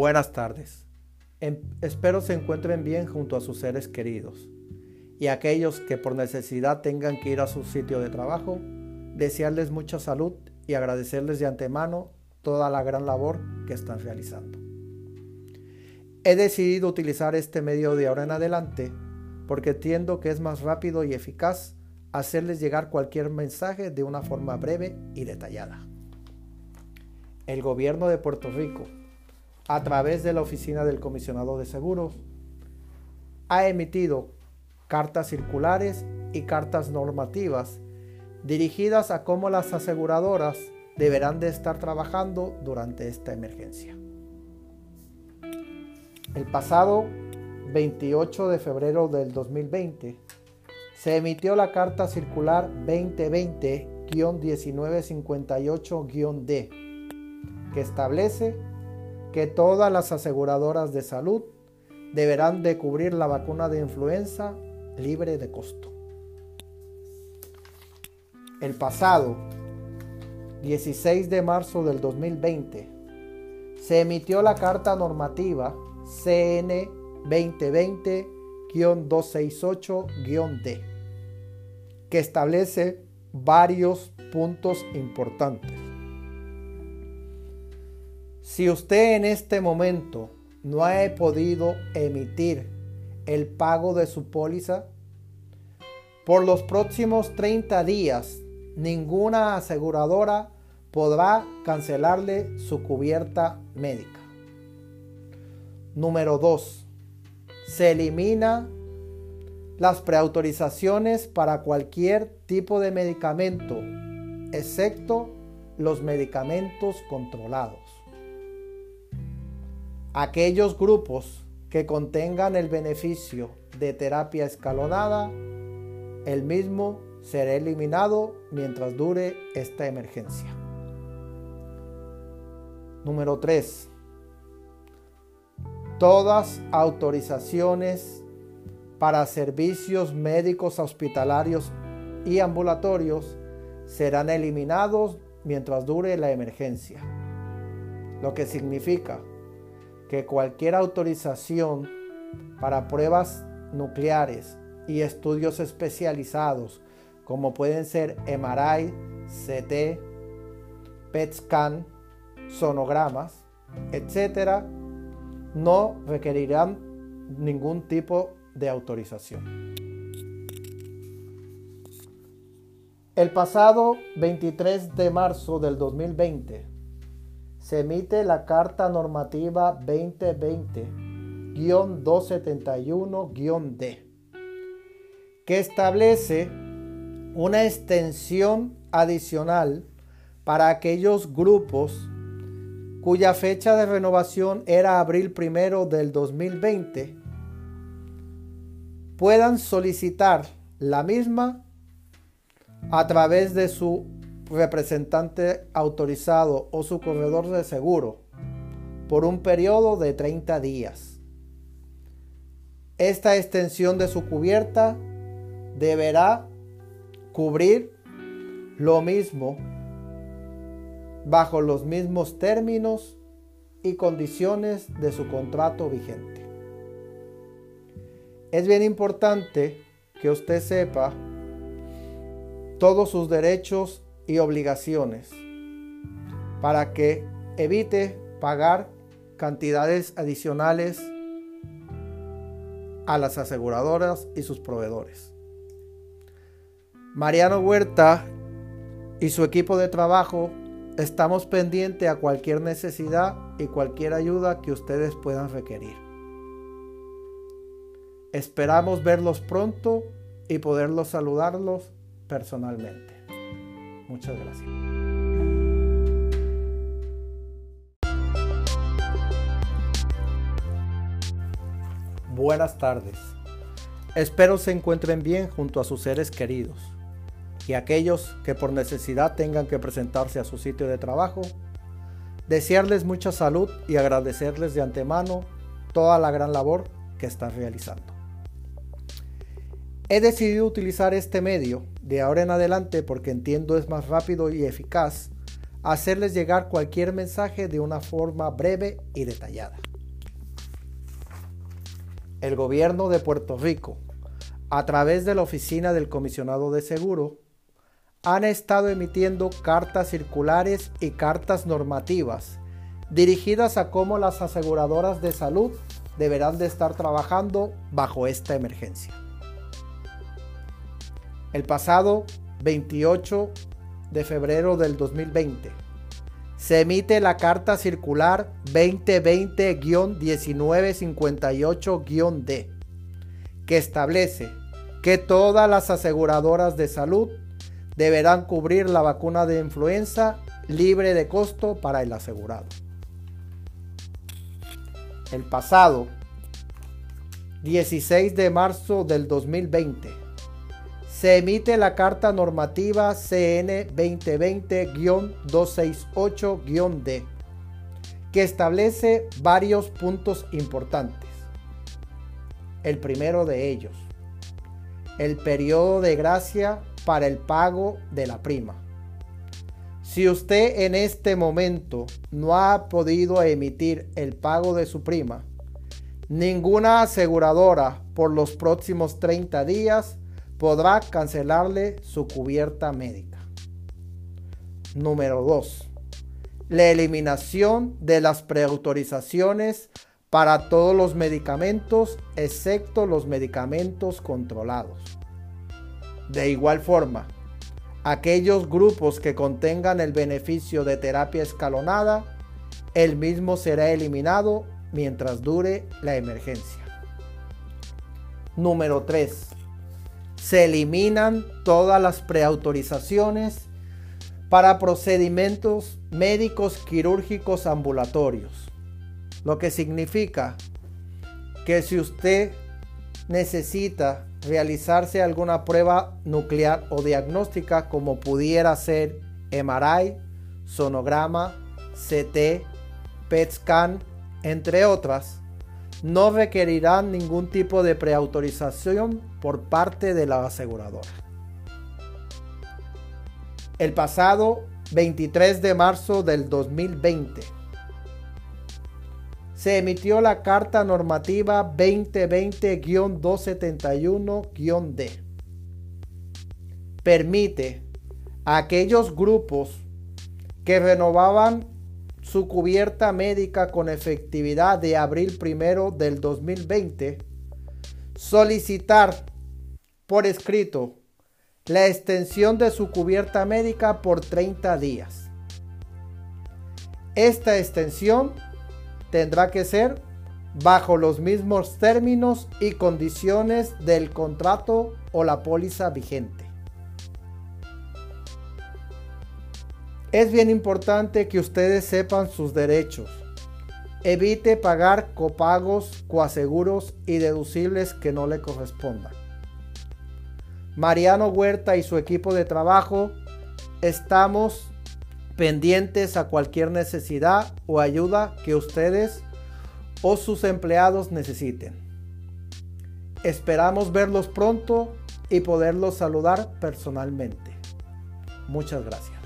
Buenas tardes. Em, espero se encuentren bien junto a sus seres queridos. Y aquellos que por necesidad tengan que ir a su sitio de trabajo, desearles mucha salud y agradecerles de antemano toda la gran labor que están realizando. He decidido utilizar este medio de ahora en adelante porque entiendo que es más rápido y eficaz hacerles llegar cualquier mensaje de una forma breve y detallada. El gobierno de Puerto Rico a través de la Oficina del Comisionado de Seguros, ha emitido cartas circulares y cartas normativas dirigidas a cómo las aseguradoras deberán de estar trabajando durante esta emergencia. El pasado 28 de febrero del 2020 se emitió la carta circular 2020-1958-D que establece que todas las aseguradoras de salud deberán de cubrir la vacuna de influenza libre de costo. El pasado 16 de marzo del 2020 se emitió la carta normativa CN 2020-268-D que establece varios puntos importantes. Si usted en este momento no ha podido emitir el pago de su póliza, por los próximos 30 días ninguna aseguradora podrá cancelarle su cubierta médica. Número 2. Se elimina las preautorizaciones para cualquier tipo de medicamento, excepto los medicamentos controlados. Aquellos grupos que contengan el beneficio de terapia escalonada, el mismo será eliminado mientras dure esta emergencia. Número 3. Todas autorizaciones para servicios médicos hospitalarios y ambulatorios serán eliminados mientras dure la emergencia. Lo que significa que cualquier autorización para pruebas nucleares y estudios especializados como pueden ser MRI, CT, PET scan, sonogramas, etc., no requerirán ningún tipo de autorización. El pasado 23 de marzo del 2020, se emite la Carta Normativa 2020-271-D, que establece una extensión adicional para aquellos grupos cuya fecha de renovación era abril primero del 2020, puedan solicitar la misma a través de su representante autorizado o su corredor de seguro por un periodo de 30 días. Esta extensión de su cubierta deberá cubrir lo mismo bajo los mismos términos y condiciones de su contrato vigente. Es bien importante que usted sepa todos sus derechos y obligaciones para que evite pagar cantidades adicionales a las aseguradoras y sus proveedores. Mariano Huerta y su equipo de trabajo estamos pendientes a cualquier necesidad y cualquier ayuda que ustedes puedan requerir. Esperamos verlos pronto y poderlos saludarlos personalmente. Muchas gracias. Buenas tardes. Espero se encuentren bien junto a sus seres queridos y aquellos que por necesidad tengan que presentarse a su sitio de trabajo, desearles mucha salud y agradecerles de antemano toda la gran labor que están realizando. He decidido utilizar este medio de ahora en adelante porque entiendo es más rápido y eficaz hacerles llegar cualquier mensaje de una forma breve y detallada. el gobierno de Puerto Rico, a través de la oficina del comisionado de seguro, han estado emitiendo cartas circulares y cartas normativas dirigidas a cómo las aseguradoras de salud deberán de estar trabajando bajo esta emergencia. El pasado 28 de febrero del 2020 se emite la carta circular 2020-1958-D, que establece que todas las aseguradoras de salud deberán cubrir la vacuna de influenza libre de costo para el asegurado. El pasado 16 de marzo del 2020 se emite la Carta Normativa CN 2020-268-D, que establece varios puntos importantes. El primero de ellos, el periodo de gracia para el pago de la prima. Si usted en este momento no ha podido emitir el pago de su prima, ninguna aseguradora por los próximos 30 días podrá cancelarle su cubierta médica. Número 2. La eliminación de las preautorizaciones para todos los medicamentos excepto los medicamentos controlados. De igual forma, aquellos grupos que contengan el beneficio de terapia escalonada, el mismo será eliminado mientras dure la emergencia. Número 3 se eliminan todas las preautorizaciones para procedimientos médicos quirúrgicos ambulatorios. Lo que significa que si usted necesita realizarse alguna prueba nuclear o diagnóstica como pudiera ser MRI, sonograma, CT, PET scan, entre otras, no requerirán ningún tipo de preautorización por parte de la aseguradora. El pasado 23 de marzo del 2020 se emitió la Carta Normativa 2020-271-D. Permite a aquellos grupos que renovaban su cubierta médica con efectividad de abril primero del 2020, solicitar por escrito la extensión de su cubierta médica por 30 días. Esta extensión tendrá que ser bajo los mismos términos y condiciones del contrato o la póliza vigente. Es bien importante que ustedes sepan sus derechos. Evite pagar copagos, coaseguros y deducibles que no le correspondan. Mariano Huerta y su equipo de trabajo estamos pendientes a cualquier necesidad o ayuda que ustedes o sus empleados necesiten. Esperamos verlos pronto y poderlos saludar personalmente. Muchas gracias.